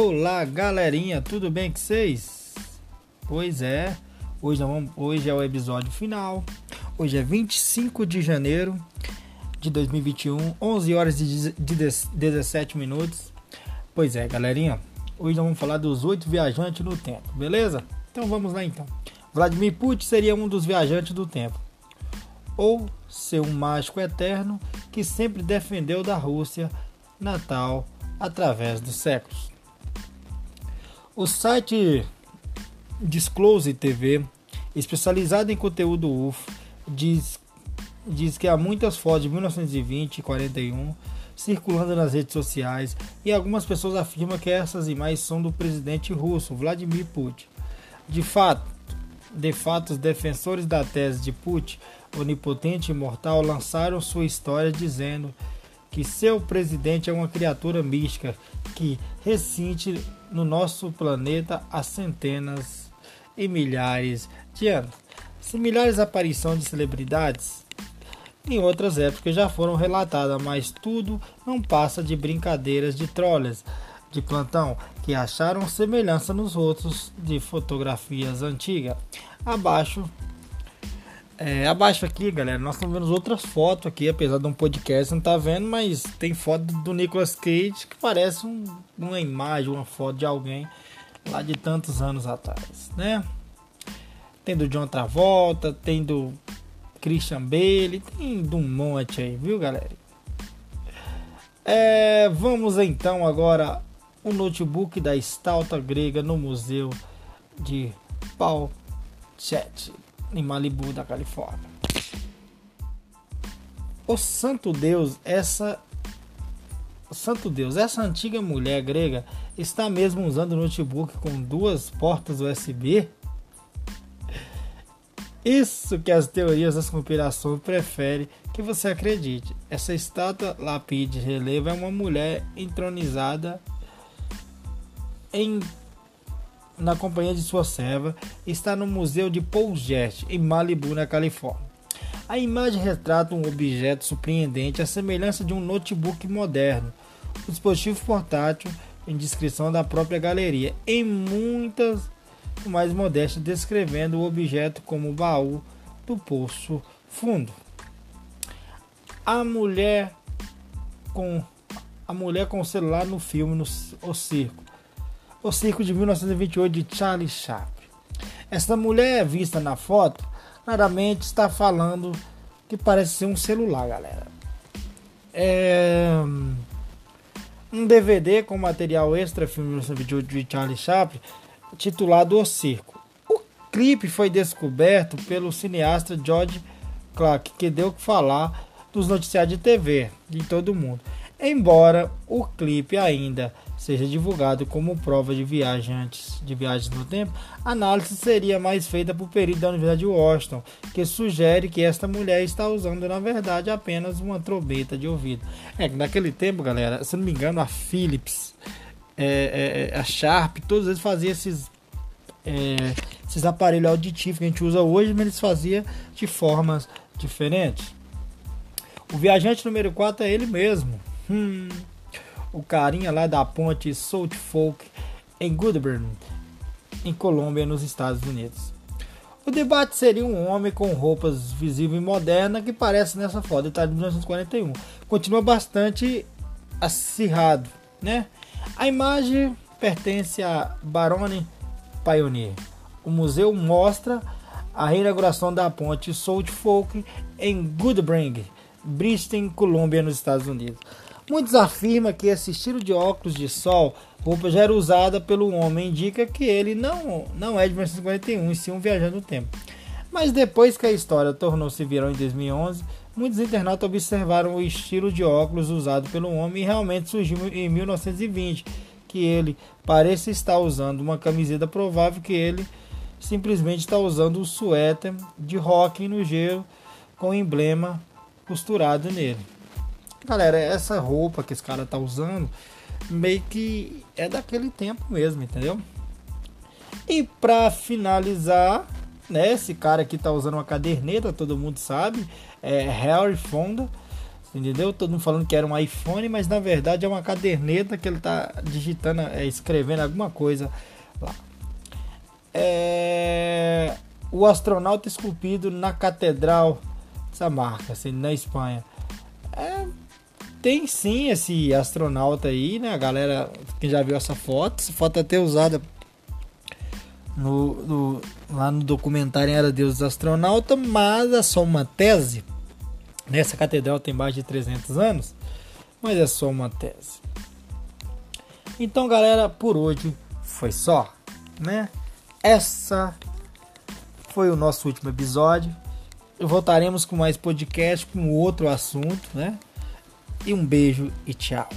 Olá, galerinha, tudo bem com vocês? Pois é, hoje, vamos, hoje é o episódio final. Hoje é 25 de janeiro de 2021, 11 horas e 17 minutos. Pois é, galerinha, hoje nós vamos falar dos oito viajantes no tempo, beleza? Então vamos lá então. Vladimir Putin seria um dos viajantes do tempo, ou ser um mágico eterno que sempre defendeu da Rússia natal através dos séculos. O site Disclose TV, especializado em conteúdo UFO, diz, diz que há muitas fotos de 1920 e 41 circulando nas redes sociais e algumas pessoas afirmam que essas imagens são do presidente russo Vladimir Putin. De fato, de fato, os defensores da tese de Putin, onipotente e imortal, lançaram sua história dizendo que seu presidente é uma criatura mística que resiste no nosso planeta há centenas e milhares de anos. Similares aparições de celebridades em outras épocas já foram relatadas, mas tudo não passa de brincadeiras de trolls de plantão que acharam semelhança nos rostos de fotografias antigas. Abaixo é, abaixo aqui, galera, nós estamos vendo outras fotos aqui, apesar de um podcast não tá vendo, mas tem foto do Nicolas Cage que parece um, uma imagem, uma foto de alguém lá de tantos anos atrás, né? Tem do John Travolta, tem do Christian Bale, tem de um monte aí, viu, galera? É, vamos então agora o notebook da estalta grega no museu de Paul Chet em Malibu, da Califórnia. O santo Deus, essa o santo Deus, essa antiga mulher grega está mesmo usando notebook com duas portas USB? Isso que as teorias das conspirações preferem que você acredite. Essa estátua lápide relevo é uma mulher entronizada em na companhia de sua serva, está no Museu de Pouget, em Malibu, na Califórnia. A imagem retrata um objeto surpreendente, à semelhança de um notebook moderno. O dispositivo portátil, em descrição da própria galeria, em muitas mais modestas, descrevendo o objeto como o baú do poço fundo. A mulher com a mulher com o celular no filme no o circo o Circo de 1928 de Charlie Chaplin. Esta mulher vista na foto claramente está falando que parece ser um celular, galera. É um DVD com material extra filme 1928 de Charlie Chaplin titulado O Circo. O clipe foi descoberto pelo cineasta George Clark, que deu que falar dos noticiários de TV de todo mundo. Embora o clipe ainda seja divulgado como prova de viajantes de viagens no tempo, a análise seria mais feita por perito da Universidade de Washington, que sugere que esta mulher está usando na verdade apenas uma trombeta de ouvido. É que naquele tempo, galera, se não me engano, a Philips, é, é, é a Sharp, todos eles faziam esses é, esses aparelhos auditivos que a gente usa hoje, mas eles faziam de formas diferentes. O viajante número 4 é ele mesmo. Hum, o carinha lá da ponte South Folk em Goodburn, em Colômbia, nos Estados Unidos. O debate seria um homem com roupas visíveis e modernas que parece nessa foto, está de 1941. Continua bastante acirrado, né? A imagem pertence a Barone Pioneer. O museu mostra a reinauguração da ponte South Folk em Goodbring, Bristol, Colômbia, nos Estados Unidos. Muitos afirmam que esse estilo de óculos de sol, roupa já era usada pelo homem, indica que ele não, não é de 1951, e sim um viajante no tempo. Mas depois que a história tornou-se viral em 2011, muitos internautas observaram o estilo de óculos usado pelo homem e realmente surgiu em 1920, que ele parece estar usando uma camiseta provável que ele simplesmente está usando o suéter de rock no gelo com o emblema costurado nele. Galera, essa roupa que esse cara tá usando meio que é daquele tempo mesmo, entendeu? E para finalizar, né, esse cara aqui tá usando uma caderneta, todo mundo sabe, é Harry Fonda, Entendeu? Todo mundo falando que era um iPhone, mas na verdade é uma caderneta que ele está digitando, é, escrevendo alguma coisa lá. É... O astronauta esculpido na Catedral essa marca, assim, na Espanha. É, tem sim esse astronauta aí, né? A galera que já viu essa foto, essa foto é até usada no, no, lá no documentário Era Deus Astronauta, mas é só uma tese. Nessa catedral tem mais de 300 anos, mas é só uma tese. Então, galera, por hoje foi só, né? Essa foi o nosso último episódio. Voltaremos com mais podcast com outro assunto, né? E um beijo e tchau.